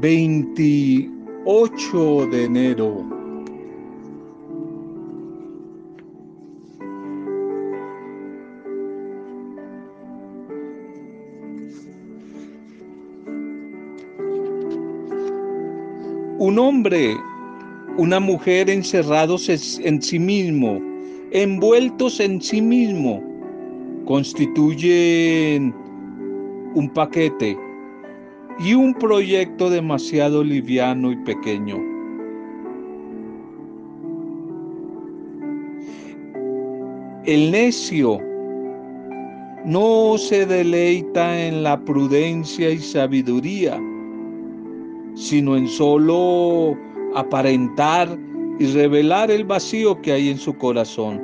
28 de enero. Un hombre, una mujer encerrados en sí mismo, envueltos en sí mismo, constituyen un paquete y un proyecto demasiado liviano y pequeño. El necio no se deleita en la prudencia y sabiduría, sino en solo aparentar y revelar el vacío que hay en su corazón.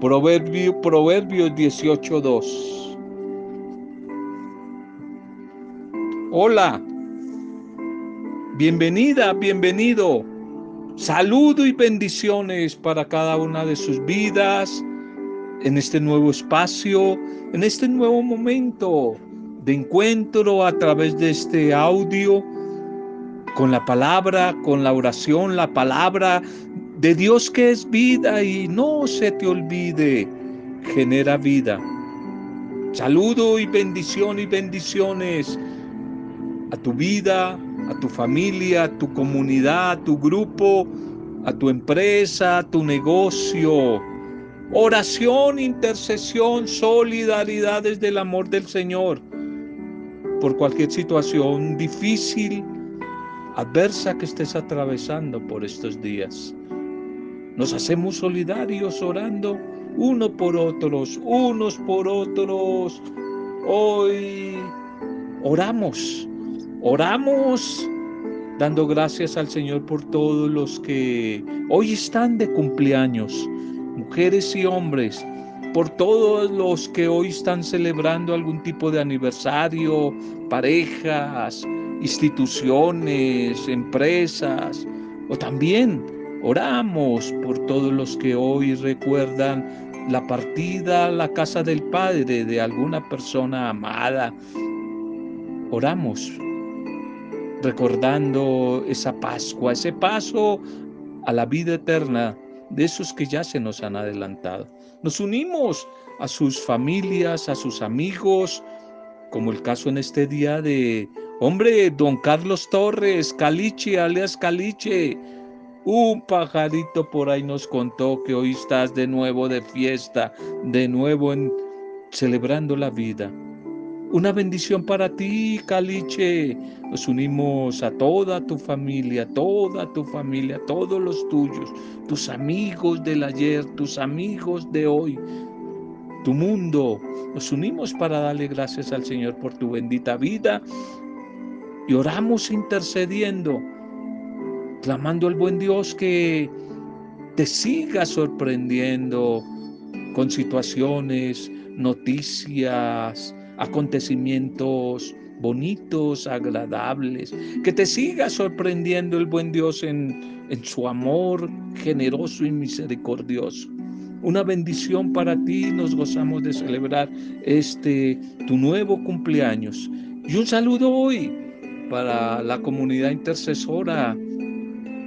Proverbio, Proverbios 18.2 Hola, bienvenida, bienvenido. Saludo y bendiciones para cada una de sus vidas en este nuevo espacio, en este nuevo momento de encuentro a través de este audio con la palabra, con la oración, la palabra de Dios que es vida y no se te olvide, genera vida. Saludo y bendición y bendiciones a tu vida, a tu familia, a tu comunidad, a tu grupo, a tu empresa, a tu negocio. Oración, intercesión, solidaridad desde el amor del Señor por cualquier situación difícil, adversa que estés atravesando por estos días. Nos hacemos solidarios orando uno por otros, unos por otros. Hoy oramos Oramos dando gracias al Señor por todos los que hoy están de cumpleaños, mujeres y hombres, por todos los que hoy están celebrando algún tipo de aniversario, parejas, instituciones, empresas, o también oramos por todos los que hoy recuerdan la partida a la casa del Padre de alguna persona amada. Oramos recordando esa Pascua, ese paso a la vida eterna de esos que ya se nos han adelantado. Nos unimos a sus familias, a sus amigos, como el caso en este día de, hombre, don Carlos Torres, Caliche, alias Caliche. Un pajarito por ahí nos contó que hoy estás de nuevo de fiesta, de nuevo en, celebrando la vida. Una bendición para ti, Caliche. Nos unimos a toda tu familia, toda tu familia, todos los tuyos, tus amigos del ayer, tus amigos de hoy, tu mundo. Nos unimos para darle gracias al Señor por tu bendita vida y oramos intercediendo, clamando al buen Dios que te siga sorprendiendo con situaciones, noticias, acontecimientos bonitos, agradables, que te siga sorprendiendo el buen Dios en, en su amor generoso y misericordioso. Una bendición para ti, nos gozamos de celebrar este tu nuevo cumpleaños. Y un saludo hoy para la comunidad intercesora,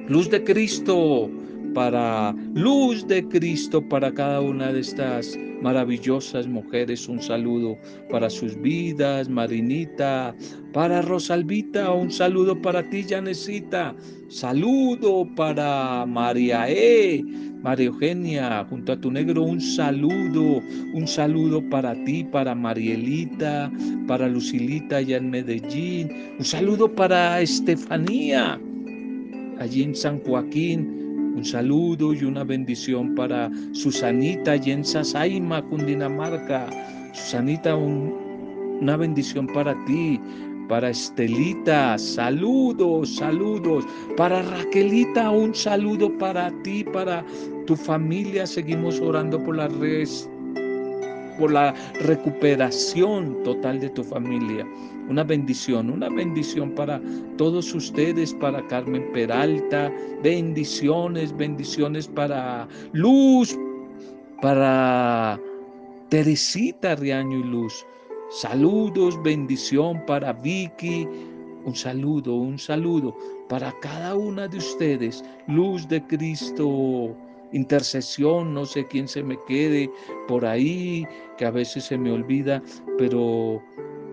Luz de Cristo, para luz de Cristo para cada una de estas maravillosas mujeres. Un saludo para sus vidas, Marinita, para Rosalvita, un saludo para ti, Janecita. Saludo para María E. María Eugenia, junto a tu negro, un saludo, un saludo para ti, para Marielita, para Lucilita allá en Medellín, un saludo para Estefanía, allí en San Joaquín, un saludo y una bendición para Susanita y en Sasaima, Cundinamarca. Susanita, una bendición para ti. Para Estelita, saludos, saludos. Para Raquelita, un saludo para ti, para tu familia. Seguimos orando por la res por la recuperación total de tu familia. Una bendición, una bendición para todos ustedes, para Carmen Peralta, bendiciones, bendiciones para Luz, para Teresita Riaño y Luz. Saludos, bendición para Vicky, Un saludo, un saludo para cada una de ustedes. Luz de Cristo, intercesión, no sé quién se me quede por ahí, que a veces se me olvida, pero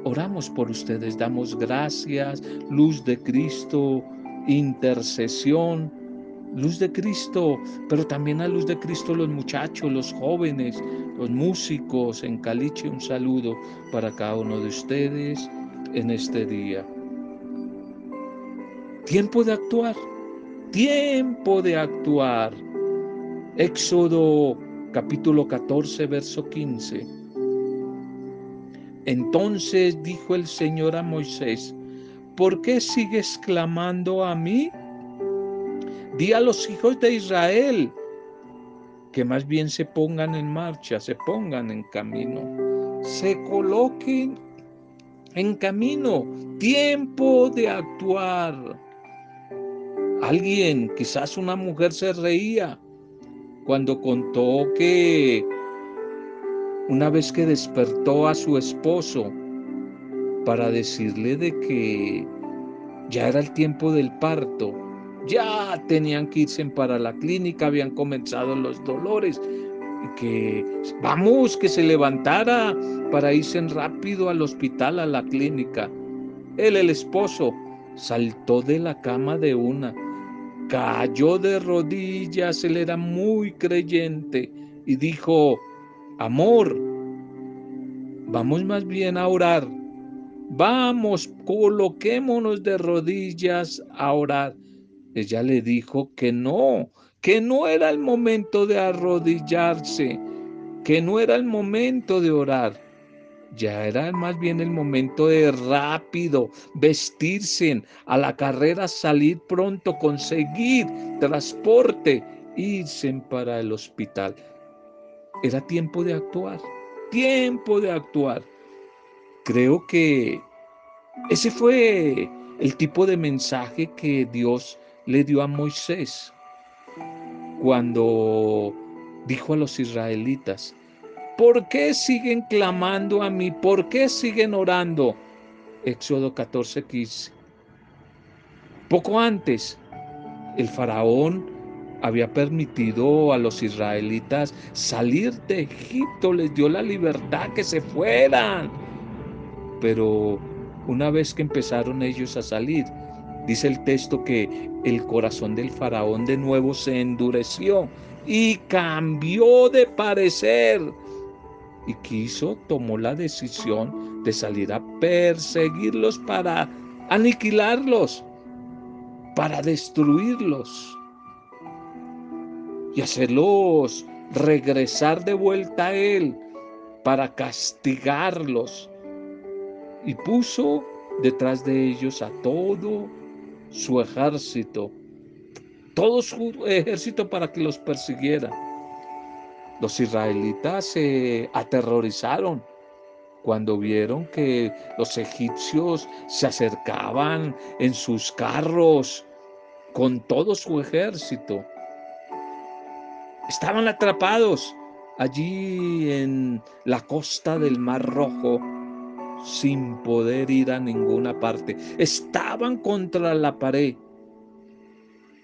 oramos por ustedes, damos gracias, luz de Cristo, intercesión, luz de Cristo, pero también a luz de Cristo los muchachos, los jóvenes, los músicos en Caliche, un saludo para cada uno de ustedes en este día. Tiempo de actuar, tiempo de actuar. Éxodo capítulo 14, verso 15. Entonces dijo el Señor a Moisés, ¿por qué sigues clamando a mí? Di a los hijos de Israel que más bien se pongan en marcha, se pongan en camino, se coloquen en camino, tiempo de actuar. Alguien, quizás una mujer se reía cuando contó que una vez que despertó a su esposo para decirle de que ya era el tiempo del parto, ya tenían que irse para la clínica, habían comenzado los dolores, y que vamos, que se levantara para irse rápido al hospital, a la clínica. Él, el esposo, saltó de la cama de una, cayó de rodillas, él era muy creyente y dijo, amor, vamos más bien a orar, vamos, coloquémonos de rodillas a orar. Ella le dijo que no, que no era el momento de arrodillarse, que no era el momento de orar ya era más bien el momento de rápido vestirse, a la carrera salir pronto, conseguir transporte, irse para el hospital. Era tiempo de actuar, tiempo de actuar. Creo que ese fue el tipo de mensaje que Dios le dio a Moisés cuando dijo a los israelitas, ¿Por qué siguen clamando a mí? ¿Por qué siguen orando? Éxodo 14, 15. Poco antes, el faraón había permitido a los israelitas salir de Egipto, les dio la libertad que se fueran. Pero una vez que empezaron ellos a salir, dice el texto que el corazón del faraón de nuevo se endureció y cambió de parecer y quiso, tomó la decisión de salir a perseguirlos para aniquilarlos, para destruirlos y hacerlos regresar de vuelta a él para castigarlos. Y puso detrás de ellos a todo su ejército, todo su ejército para que los persiguiera. Los israelitas se aterrorizaron cuando vieron que los egipcios se acercaban en sus carros con todo su ejército. Estaban atrapados allí en la costa del Mar Rojo sin poder ir a ninguna parte. Estaban contra la pared.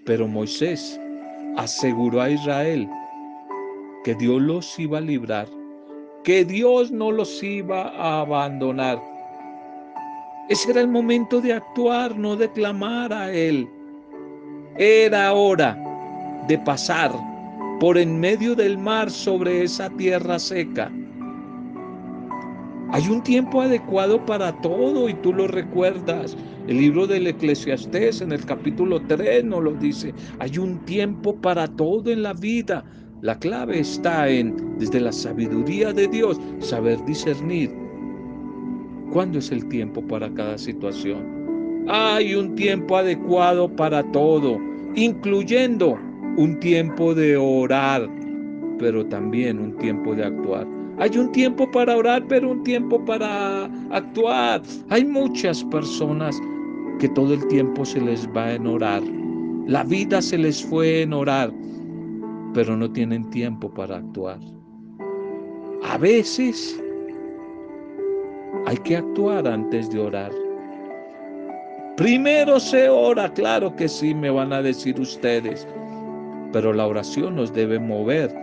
Pero Moisés aseguró a Israel que Dios los iba a librar, que Dios no los iba a abandonar. Ese era el momento de actuar, no de clamar a Él. Era hora de pasar por en medio del mar sobre esa tierra seca. Hay un tiempo adecuado para todo y tú lo recuerdas. El libro del Eclesiastés en el capítulo 3 nos lo dice. Hay un tiempo para todo en la vida. La clave está en, desde la sabiduría de Dios, saber discernir cuándo es el tiempo para cada situación. Hay un tiempo adecuado para todo, incluyendo un tiempo de orar, pero también un tiempo de actuar. Hay un tiempo para orar, pero un tiempo para actuar. Hay muchas personas que todo el tiempo se les va en orar. La vida se les fue en orar pero no tienen tiempo para actuar. A veces hay que actuar antes de orar. Primero se ora, claro que sí, me van a decir ustedes. Pero la oración nos debe mover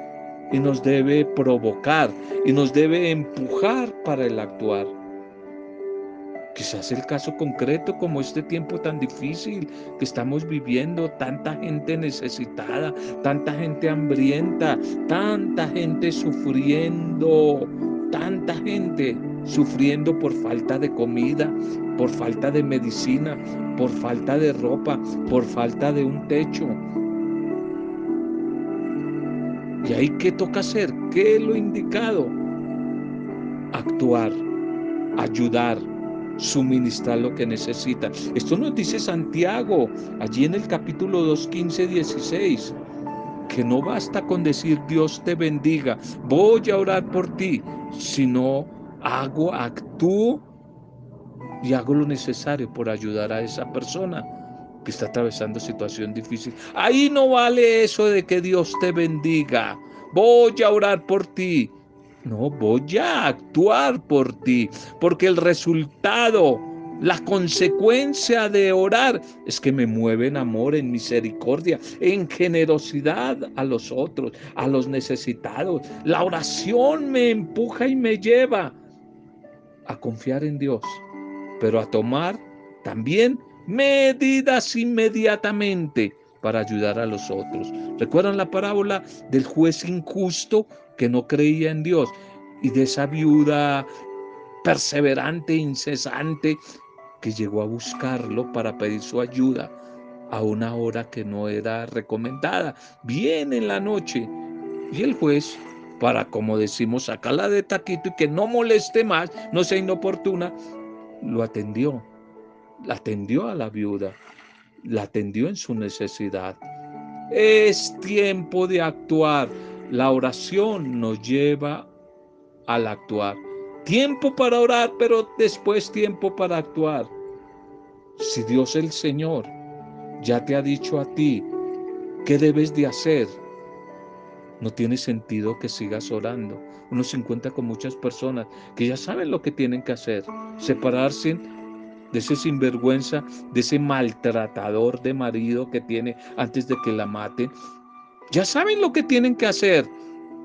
y nos debe provocar y nos debe empujar para el actuar. Quizás el caso concreto como este tiempo tan difícil que estamos viviendo, tanta gente necesitada, tanta gente hambrienta, tanta gente sufriendo, tanta gente sufriendo por falta de comida, por falta de medicina, por falta de ropa, por falta de un techo. ¿Y ahí qué toca hacer? ¿Qué es lo indicado? Actuar, ayudar, suministrar lo que necesita. Esto nos dice Santiago allí en el capítulo 2, 15, 16, que no basta con decir Dios te bendiga, voy a orar por ti, sino hago, actúo y hago lo necesario por ayudar a esa persona que está atravesando situación difícil. Ahí no vale eso de que Dios te bendiga. Voy a orar por ti. No, voy a actuar por ti, porque el resultado, la consecuencia de orar es que me mueve en amor, en misericordia, en generosidad a los otros, a los necesitados. La oración me empuja y me lleva a confiar en Dios, pero a tomar también medidas inmediatamente para ayudar a los otros. ¿Recuerdan la parábola del juez injusto que no creía en Dios y de esa viuda perseverante, incesante, que llegó a buscarlo para pedir su ayuda a una hora que no era recomendada, bien en la noche. Y el juez, para como decimos, sacarla de taquito y que no moleste más, no sea inoportuna, lo atendió la atendió a la viuda, la atendió en su necesidad. Es tiempo de actuar. La oración nos lleva al actuar. Tiempo para orar, pero después tiempo para actuar. Si Dios el Señor ya te ha dicho a ti qué debes de hacer, no tiene sentido que sigas orando. Uno se encuentra con muchas personas que ya saben lo que tienen que hacer. Separarse de ese sinvergüenza, de ese maltratador de marido que tiene antes de que la maten. Ya saben lo que tienen que hacer,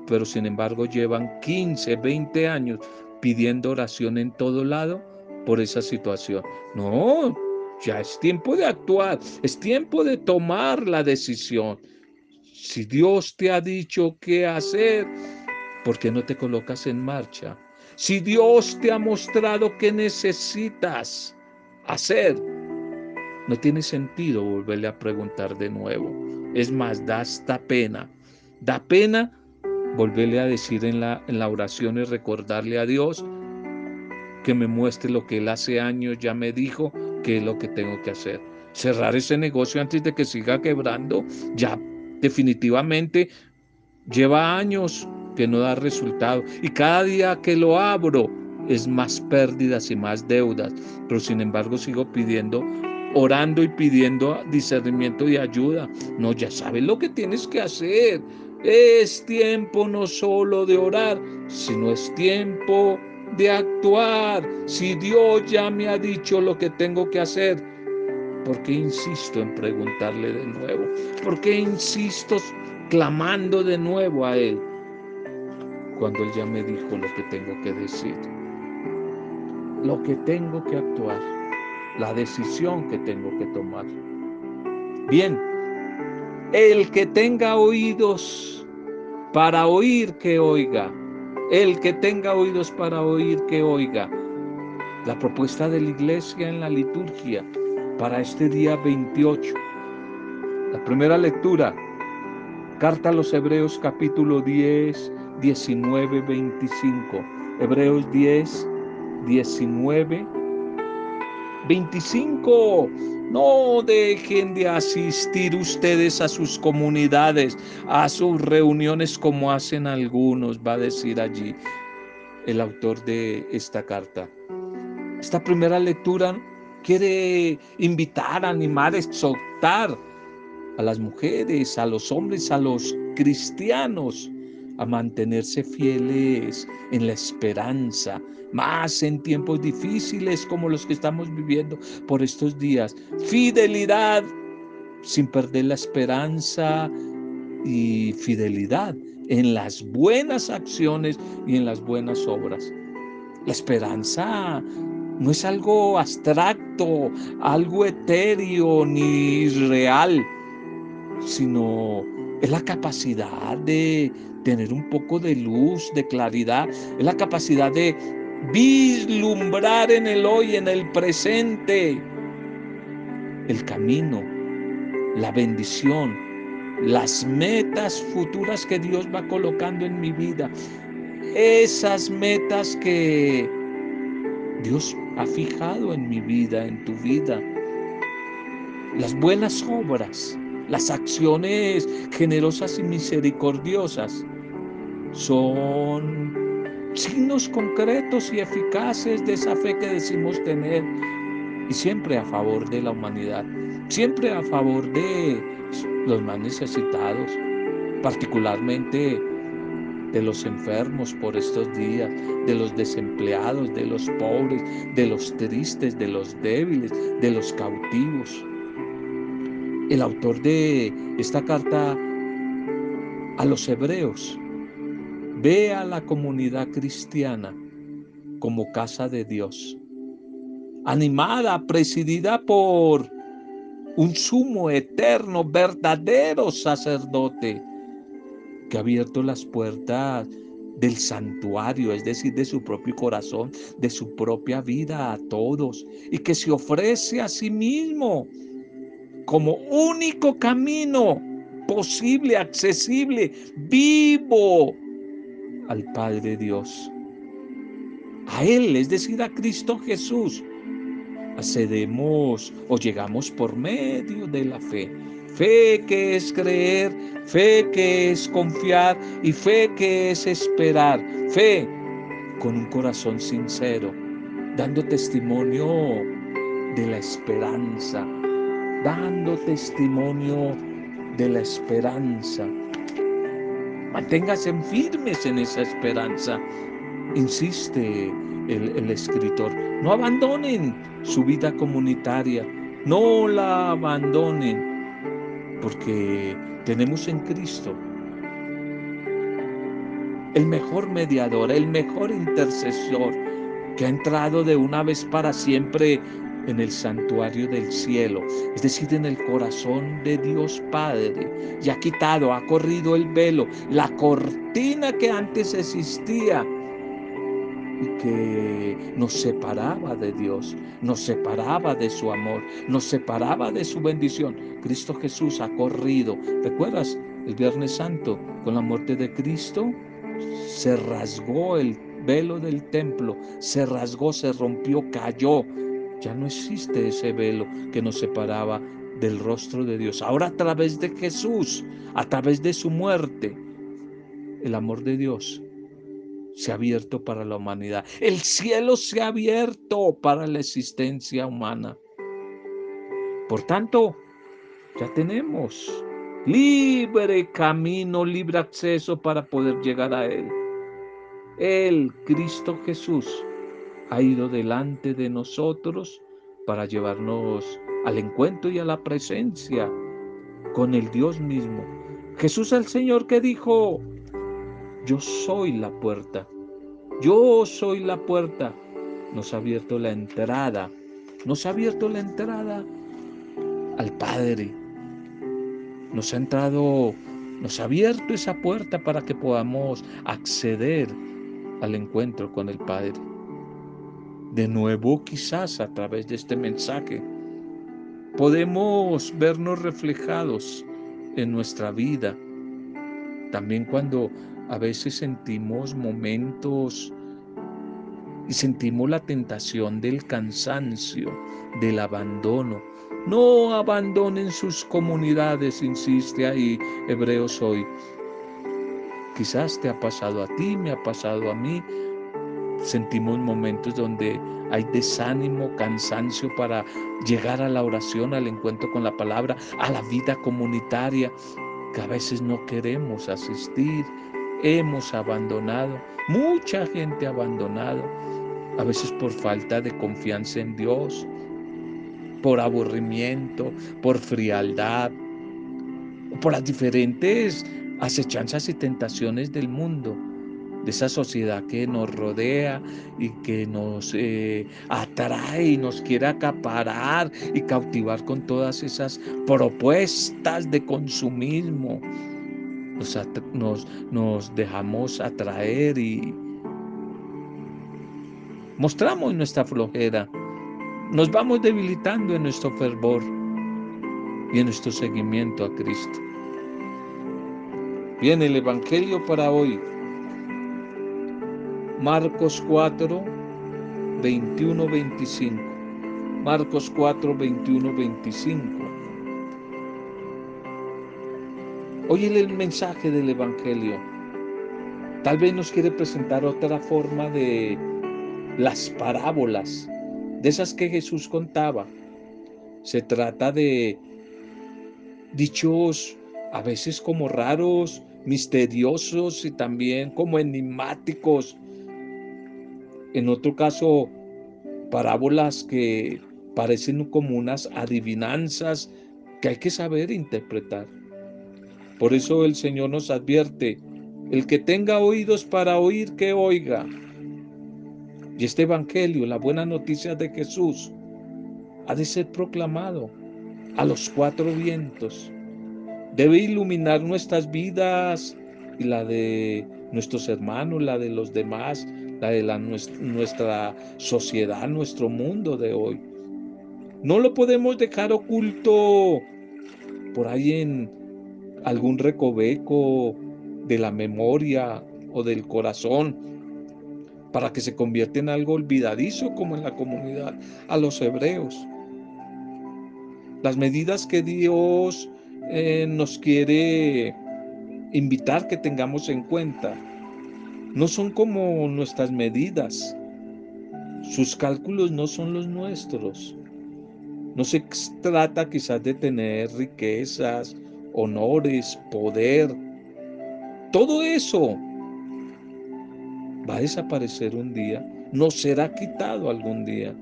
pero sin embargo llevan 15, 20 años pidiendo oración en todo lado por esa situación. No, ya es tiempo de actuar, es tiempo de tomar la decisión. Si Dios te ha dicho qué hacer, ¿por qué no te colocas en marcha? Si Dios te ha mostrado qué necesitas, hacer, no tiene sentido volverle a preguntar de nuevo. Es más, da hasta pena. Da pena volverle a decir en la, en la oración y recordarle a Dios que me muestre lo que Él hace años ya me dijo que es lo que tengo que hacer. Cerrar ese negocio antes de que siga quebrando, ya definitivamente lleva años que no da resultado. Y cada día que lo abro, es más pérdidas y más deudas, pero sin embargo sigo pidiendo, orando y pidiendo discernimiento y ayuda. No, ya sabes lo que tienes que hacer. Es tiempo no solo de orar, sino es tiempo de actuar. Si Dios ya me ha dicho lo que tengo que hacer, ¿por qué insisto en preguntarle de nuevo? ¿Por qué insisto clamando de nuevo a Él? Cuando Él ya me dijo lo que tengo que decir lo que tengo que actuar, la decisión que tengo que tomar. Bien, el que tenga oídos para oír, que oiga. El que tenga oídos para oír, que oiga. La propuesta de la iglesia en la liturgia para este día 28. La primera lectura, carta a los Hebreos capítulo 10, 19, 25. Hebreos 10, 19, 25. No dejen de asistir ustedes a sus comunidades, a sus reuniones como hacen algunos, va a decir allí el autor de esta carta. Esta primera lectura quiere invitar, animar, exhortar a las mujeres, a los hombres, a los cristianos a mantenerse fieles en la esperanza, más en tiempos difíciles como los que estamos viviendo por estos días. Fidelidad sin perder la esperanza y fidelidad en las buenas acciones y en las buenas obras. La esperanza no es algo abstracto, algo etéreo ni real, sino es la capacidad de tener un poco de luz, de claridad, es la capacidad de vislumbrar en el hoy, en el presente, el camino, la bendición, las metas futuras que Dios va colocando en mi vida, esas metas que Dios ha fijado en mi vida, en tu vida, las buenas obras, las acciones generosas y misericordiosas son signos concretos y eficaces de esa fe que decimos tener y siempre a favor de la humanidad, siempre a favor de los más necesitados, particularmente de los enfermos por estos días, de los desempleados, de los pobres, de los tristes, de los débiles, de los cautivos. El autor de esta carta a los hebreos ve a la comunidad cristiana como casa de Dios, animada, presidida por un sumo eterno, verdadero sacerdote que ha abierto las puertas del santuario, es decir, de su propio corazón, de su propia vida a todos, y que se ofrece a sí mismo como único camino posible, accesible, vivo al Padre Dios. A Él, es decir, a Cristo Jesús, accedemos o llegamos por medio de la fe. Fe que es creer, fe que es confiar y fe que es esperar. Fe con un corazón sincero, dando testimonio de la esperanza, dando testimonio de la esperanza. Manténgase firmes en esa esperanza. Insiste el, el, escritor. No abandonen su vida comunitaria. No la abandonen. Porque tenemos en Cristo el mejor mediador, el mejor intercesor que ha entrado de una vez para siempre en el santuario del cielo, es decir, en el corazón de Dios Padre, y ha quitado, ha corrido el velo, la cortina que antes existía y que nos separaba de Dios, nos separaba de su amor, nos separaba de su bendición. Cristo Jesús ha corrido. ¿Recuerdas el Viernes Santo con la muerte de Cristo? Se rasgó el velo del templo, se rasgó, se rompió, cayó ya no existe ese velo que nos separaba del rostro de Dios. Ahora a través de Jesús, a través de su muerte, el amor de Dios se ha abierto para la humanidad. El cielo se ha abierto para la existencia humana. Por tanto, ya tenemos libre camino, libre acceso para poder llegar a Él. El Cristo Jesús ha ido delante de nosotros para llevarnos al encuentro y a la presencia con el Dios mismo. Jesús el Señor que dijo, yo soy la puerta, yo soy la puerta, nos ha abierto la entrada, nos ha abierto la entrada al Padre, nos ha entrado, nos ha abierto esa puerta para que podamos acceder al encuentro con el Padre de nuevo quizás a través de este mensaje podemos vernos reflejados en nuestra vida. También cuando a veces sentimos momentos y sentimos la tentación del cansancio, del abandono. No abandonen sus comunidades, insiste ahí Hebreos hoy. Quizás te ha pasado a ti, me ha pasado a mí, sentimos momentos donde hay desánimo, cansancio para llegar a la oración, al encuentro con la palabra, a la vida comunitaria, que a veces no queremos asistir. hemos abandonado, mucha gente abandonado, a veces por falta de confianza en Dios, por aburrimiento, por frialdad, por las diferentes acechanzas y tentaciones del mundo, de esa sociedad que nos rodea y que nos eh, atrae y nos quiere acaparar y cautivar con todas esas propuestas de consumismo. Nos, nos dejamos atraer y mostramos nuestra flojera. Nos vamos debilitando en nuestro fervor y en nuestro seguimiento a Cristo. Viene el Evangelio para hoy. Marcos 4, 21, 25. Marcos 4, 21, 25. Oye el mensaje del Evangelio. Tal vez nos quiere presentar otra forma de las parábolas, de esas que Jesús contaba. Se trata de dichos a veces como raros, misteriosos y también como enigmáticos. En otro caso, parábolas que parecen como unas adivinanzas que hay que saber interpretar. Por eso el Señor nos advierte, el que tenga oídos para oír, que oiga. Y este Evangelio, la buena noticia de Jesús, ha de ser proclamado a los cuatro vientos debe iluminar nuestras vidas y la de nuestros hermanos, la de los demás, la de la, nuestra sociedad, nuestro mundo de hoy. No lo podemos dejar oculto por ahí en algún recoveco de la memoria o del corazón para que se convierta en algo olvidadizo como en la comunidad a los hebreos. Las medidas que Dios eh, nos quiere invitar que tengamos en cuenta. No son como nuestras medidas. Sus cálculos no son los nuestros. No se trata quizás de tener riquezas, honores, poder. Todo eso va a desaparecer un día, no será quitado algún día.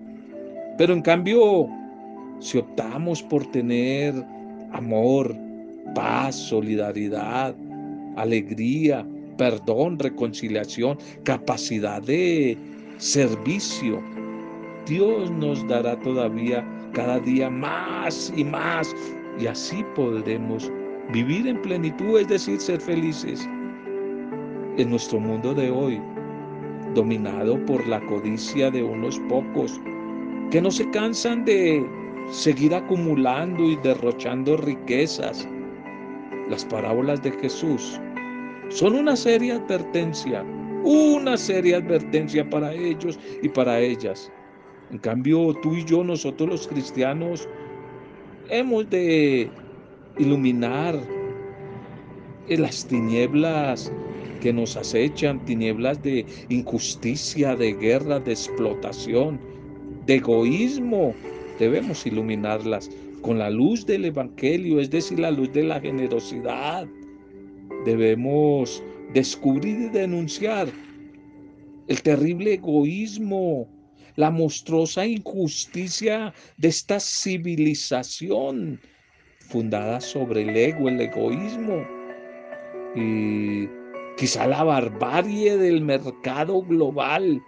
Pero en cambio, si optamos por tener amor, paz, solidaridad, alegría, perdón, reconciliación, capacidad de servicio. Dios nos dará todavía cada día más y más y así podremos vivir en plenitud, es decir, ser felices. En nuestro mundo de hoy, dominado por la codicia de unos pocos que no se cansan de seguir acumulando y derrochando riquezas. Las parábolas de Jesús son una seria advertencia, una seria advertencia para ellos y para ellas. En cambio, tú y yo, nosotros los cristianos, hemos de iluminar las tinieblas que nos acechan, tinieblas de injusticia, de guerra, de explotación, de egoísmo, debemos iluminarlas con la luz del Evangelio, es decir, la luz de la generosidad. Debemos descubrir y denunciar el terrible egoísmo, la monstruosa injusticia de esta civilización fundada sobre el ego, el egoísmo. Y quizá la barbarie del mercado global.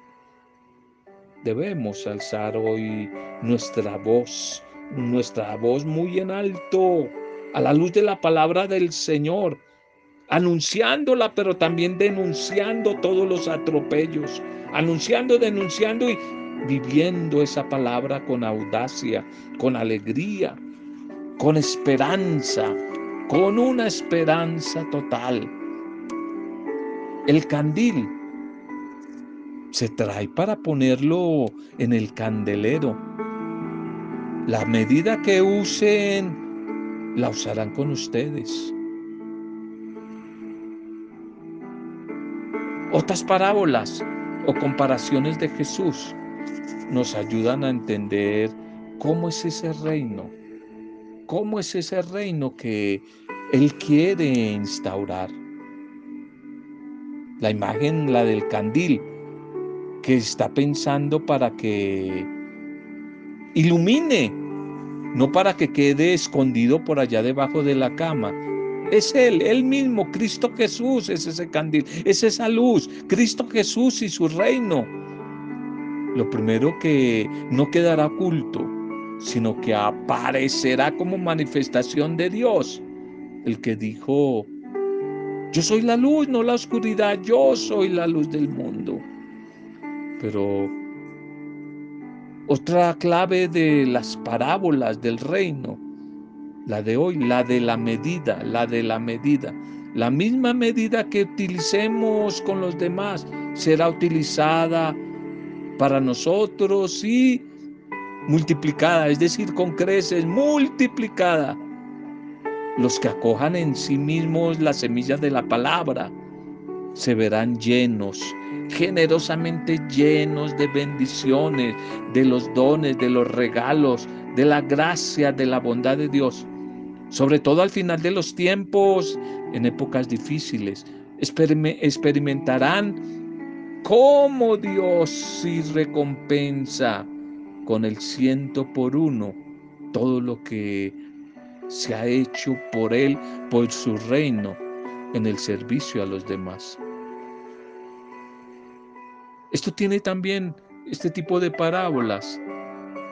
Debemos alzar hoy nuestra voz, nuestra voz muy en alto, a la luz de la palabra del Señor, anunciándola, pero también denunciando todos los atropellos, anunciando, denunciando y viviendo esa palabra con audacia, con alegría, con esperanza, con una esperanza total. El candil se trae para ponerlo en el candelero. La medida que usen, la usarán con ustedes. Otras parábolas o comparaciones de Jesús nos ayudan a entender cómo es ese reino, cómo es ese reino que Él quiere instaurar. La imagen, la del candil, que está pensando para que ilumine, no para que quede escondido por allá debajo de la cama. Es Él, Él mismo, Cristo Jesús, es ese candil, es esa luz, Cristo Jesús y su reino. Lo primero que no quedará oculto, sino que aparecerá como manifestación de Dios. El que dijo, yo soy la luz, no la oscuridad, yo soy la luz del mundo. Pero otra clave de las parábolas del reino, la de hoy, la de la medida, la de la medida. La misma medida que utilicemos con los demás será utilizada para nosotros y multiplicada, es decir, con creces, multiplicada. Los que acojan en sí mismos la semilla de la palabra se verán llenos, generosamente llenos de bendiciones, de los dones, de los regalos, de la gracia, de la bondad de Dios. Sobre todo al final de los tiempos, en épocas difíciles, experimentarán cómo Dios sí recompensa con el ciento por uno todo lo que se ha hecho por Él, por su reino, en el servicio a los demás. Esto tiene también este tipo de parábolas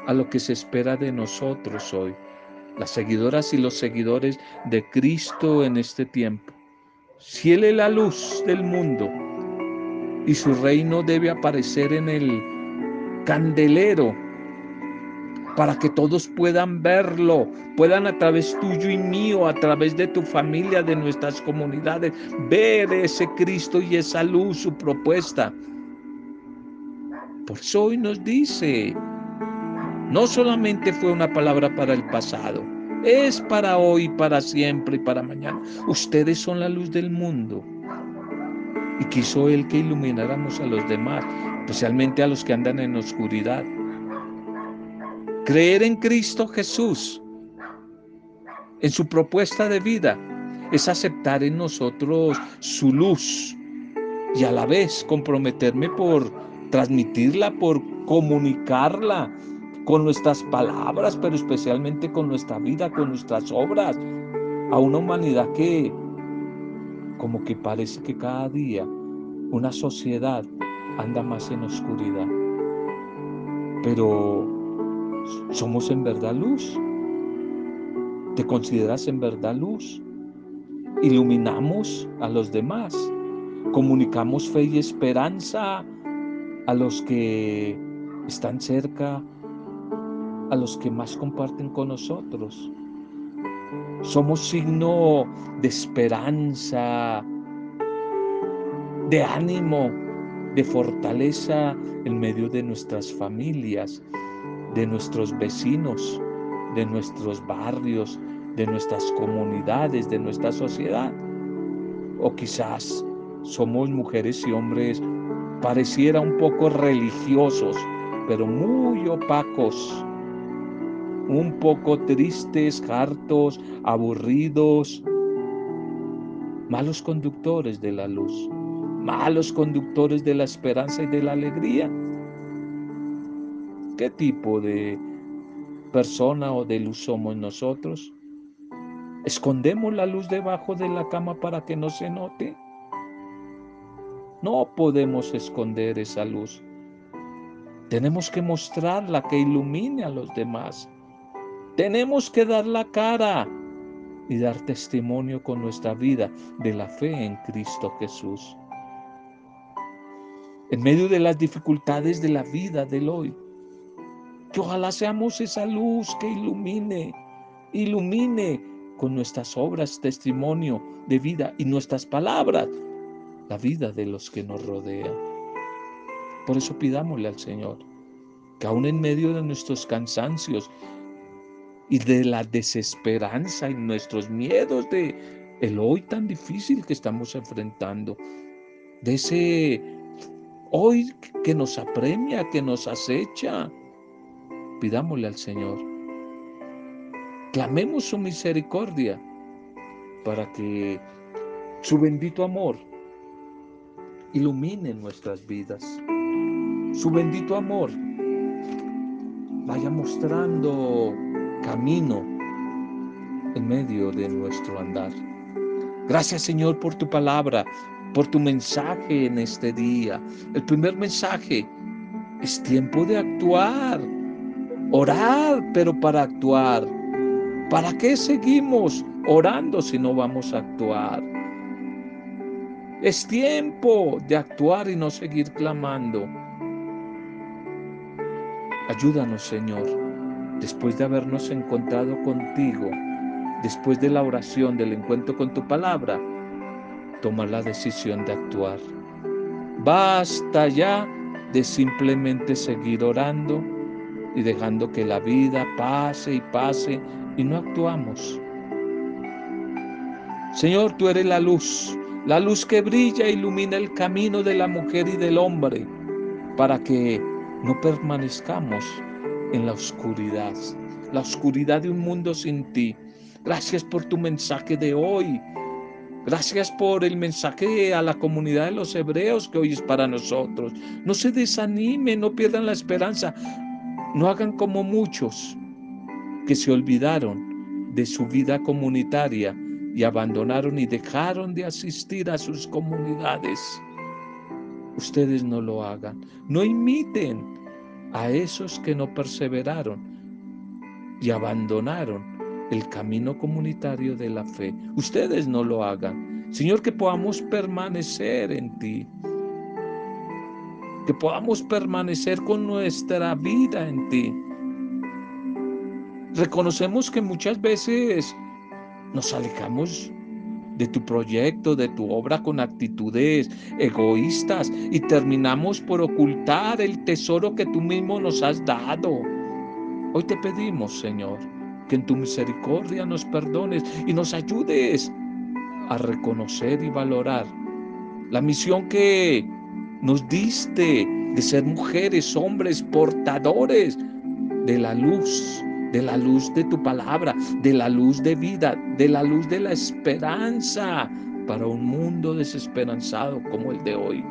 a lo que se espera de nosotros hoy, las seguidoras y los seguidores de Cristo en este tiempo. Si Él es la luz del mundo y su reino debe aparecer en el candelero para que todos puedan verlo, puedan a través tuyo y mío, a través de tu familia, de nuestras comunidades, ver ese Cristo y esa luz, su propuesta. Por eso hoy nos dice, no solamente fue una palabra para el pasado, es para hoy, para siempre y para mañana. Ustedes son la luz del mundo. Y quiso Él que ilumináramos a los demás, especialmente a los que andan en oscuridad. Creer en Cristo Jesús, en su propuesta de vida, es aceptar en nosotros su luz y a la vez comprometerme por transmitirla, por comunicarla con nuestras palabras, pero especialmente con nuestra vida, con nuestras obras, a una humanidad que como que parece que cada día una sociedad anda más en oscuridad. Pero ¿Somos en verdad luz? ¿Te consideras en verdad luz? Iluminamos a los demás. Comunicamos fe y esperanza a los que están cerca, a los que más comparten con nosotros. Somos signo de esperanza, de ánimo, de fortaleza en medio de nuestras familias, de nuestros vecinos, de nuestros barrios, de nuestras comunidades, de nuestra sociedad. O quizás somos mujeres y hombres pareciera un poco religiosos, pero muy opacos, un poco tristes, hartos, aburridos, malos conductores de la luz, malos conductores de la esperanza y de la alegría. ¿Qué tipo de persona o de luz somos nosotros? ¿Escondemos la luz debajo de la cama para que no se note? No podemos esconder esa luz. Tenemos que mostrarla que ilumine a los demás. Tenemos que dar la cara y dar testimonio con nuestra vida de la fe en Cristo Jesús. En medio de las dificultades de la vida del hoy, que ojalá seamos esa luz que ilumine, ilumine con nuestras obras testimonio de vida y nuestras palabras la vida de los que nos rodean. Por eso pidámosle al Señor que aún en medio de nuestros cansancios y de la desesperanza y nuestros miedos de el hoy tan difícil que estamos enfrentando, de ese hoy que nos apremia, que nos acecha, Pidámosle al Señor. Clamemos su misericordia para que su bendito amor ilumine nuestras vidas. Su bendito amor vaya mostrando camino en medio de nuestro andar. Gracias Señor por tu palabra, por tu mensaje en este día. El primer mensaje es tiempo de actuar, orar, pero para actuar. ¿Para qué seguimos orando si no vamos a actuar? Es tiempo de actuar y no seguir clamando. Ayúdanos, Señor, después de habernos encontrado contigo, después de la oración, del encuentro con tu palabra, tomar la decisión de actuar. Basta ya de simplemente seguir orando y dejando que la vida pase y pase y no actuamos. Señor, tú eres la luz, la luz que brilla e ilumina el camino de la mujer y del hombre para que no permanezcamos en la oscuridad, la oscuridad de un mundo sin ti. Gracias por tu mensaje de hoy. Gracias por el mensaje a la comunidad de los hebreos que hoy es para nosotros. No se desanimen, no pierdan la esperanza. No hagan como muchos que se olvidaron de su vida comunitaria y abandonaron y dejaron de asistir a sus comunidades. Ustedes no lo hagan. No imiten a esos que no perseveraron y abandonaron el camino comunitario de la fe. Ustedes no lo hagan. Señor, que podamos permanecer en ti. Que podamos permanecer con nuestra vida en ti. Reconocemos que muchas veces nos alejamos de tu proyecto, de tu obra con actitudes egoístas y terminamos por ocultar el tesoro que tú mismo nos has dado. Hoy te pedimos, Señor, que en tu misericordia nos perdones y nos ayudes a reconocer y valorar la misión que nos diste de ser mujeres, hombres, portadores de la luz, de la luz de tu palabra, de la luz de vida, de la luz de la esperanza para un mundo desesperanzado como el de hoy.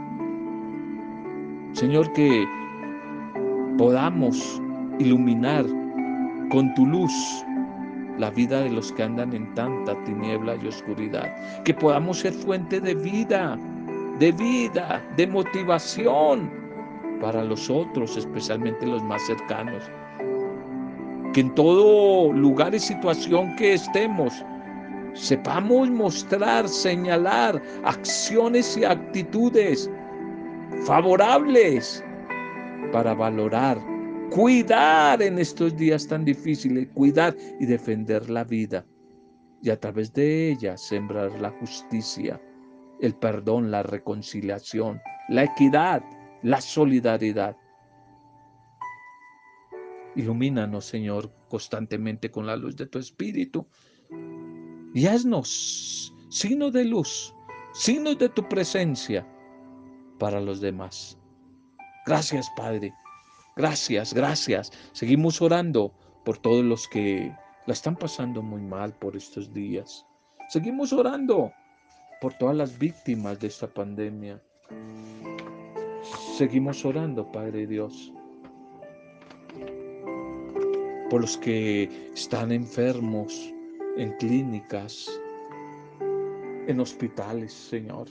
Señor, que podamos iluminar con tu luz la vida de los que andan en tanta tiniebla y oscuridad. Que podamos ser fuente de vida, de vida, de motivación para los otros, especialmente los más cercanos. En todo lugar y situación que estemos, sepamos mostrar, señalar acciones y actitudes favorables para valorar cuidar en estos días tan difíciles, cuidar y defender la vida y a través de ella sembrar la justicia, el perdón, la reconciliación, la equidad, la solidaridad. Ilumínanos, Señor, constantemente con la luz de tu Espíritu y haznos signo de luz, signos de tu presencia para los demás. Gracias, Padre. Gracias, gracias. Seguimos orando por todos los que la están pasando muy mal por estos días. Seguimos orando por todas las víctimas de esta pandemia. Seguimos orando, Padre Dios, por los que están enfermos en clínicas, en hospitales, Señor.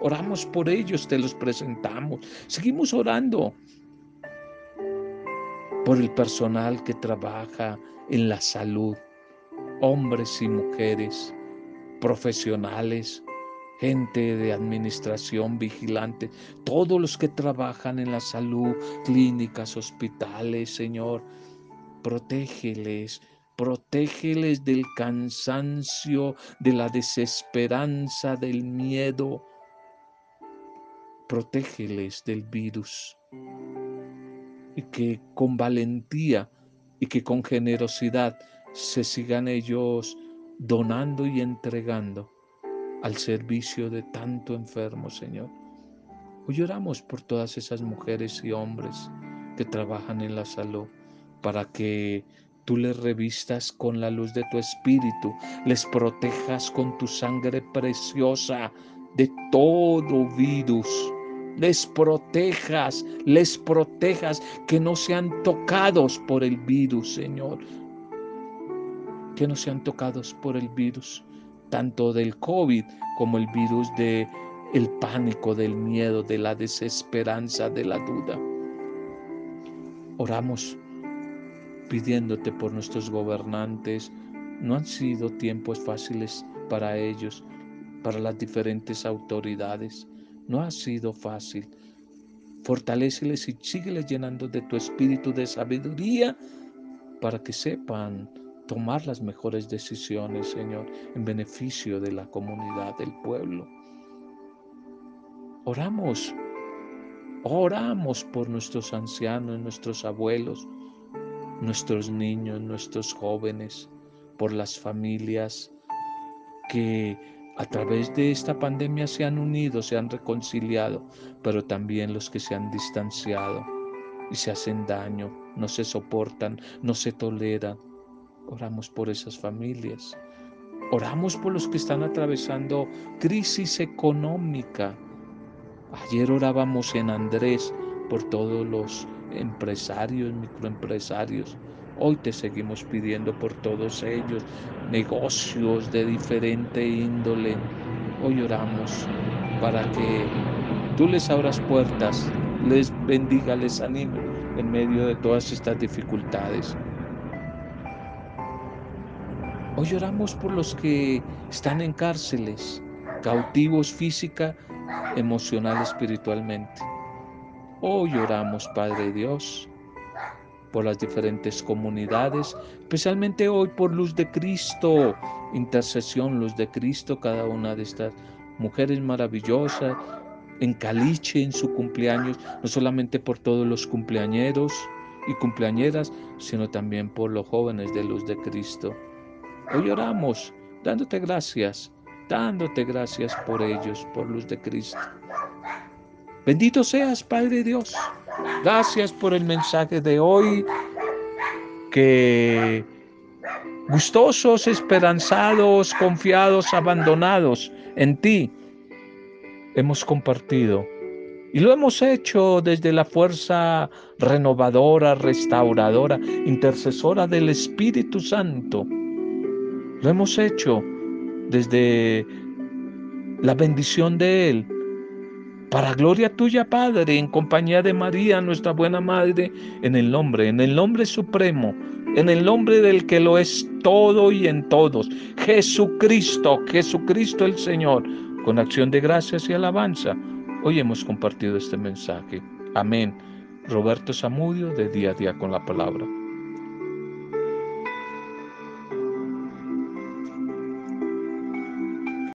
Oramos por ellos, te los presentamos. Seguimos orando por el personal que trabaja en la salud, hombres y mujeres, profesionales, gente de administración, vigilante, todos los que trabajan en la salud, clínicas, hospitales, Señor, protégeles, protégeles del cansancio, de la desesperanza, del miedo, protégeles del virus. Y que con valentía y que con generosidad se sigan ellos donando y entregando al servicio de tanto enfermo, Señor. Hoy oramos por todas esas mujeres y hombres que trabajan en la salud para que tú les revistas con la luz de tu espíritu, les protejas con tu sangre preciosa de todo virus. Les protejas, les protejas, que no sean tocados por el virus, Señor. Que no sean tocados por el virus, tanto del COVID como el virus de el pánico, del miedo, de la desesperanza, de la duda. Oramos pidiéndote por nuestros gobernantes. No han sido tiempos fáciles para ellos, para las diferentes autoridades. No ha sido fácil. Fortaléceles y sígueles llenando de tu espíritu de sabiduría para que sepan tomar las mejores decisiones, Señor, en beneficio de la comunidad, del pueblo. Oramos, oramos por nuestros ancianos, nuestros abuelos, nuestros niños, nuestros jóvenes, por las familias que a través de esta pandemia se han unido, se han reconciliado, pero también los que se han distanciado y se hacen daño, no se soportan, no se toleran. Oramos por esas familias. Oramos por los que están atravesando crisis económica, Ayer orábamos en Andrés por todos los empresarios, microempresarios. Hoy te seguimos pidiendo por todos ellos, negocios de diferente índole. Hoy oramos para que tú les abras puertas, les bendiga, les anime en medio de todas estas dificultades. Hoy oramos por los que están en cárceles, cautivos física emocional, espiritualmente. Hoy oramos, Padre Dios, por las diferentes comunidades, especialmente hoy por Luz de Cristo, intercesión, Luz de Cristo, cada una de estas mujeres maravillosas, en Caliche, en su cumpleaños, no solamente por todos los cumpleañeros y cumpleañeras, sino también por los jóvenes de Luz de Cristo. Hoy oramos, dándote gracias dándote gracias por ellos, por luz de Cristo. Bendito seas, Padre Dios. Gracias por el mensaje de hoy, que gustosos, esperanzados, confiados, abandonados en ti, hemos compartido. Y lo hemos hecho desde la fuerza renovadora, restauradora, intercesora del Espíritu Santo. Lo hemos hecho desde la bendición de Él. Para gloria tuya, Padre, en compañía de María, nuestra buena Madre, en el nombre, en el nombre supremo, en el nombre del que lo es todo y en todos, Jesucristo, Jesucristo el Señor, con acción de gracias y alabanza. Hoy hemos compartido este mensaje. Amén. Roberto Zamudio, de día a día con la palabra.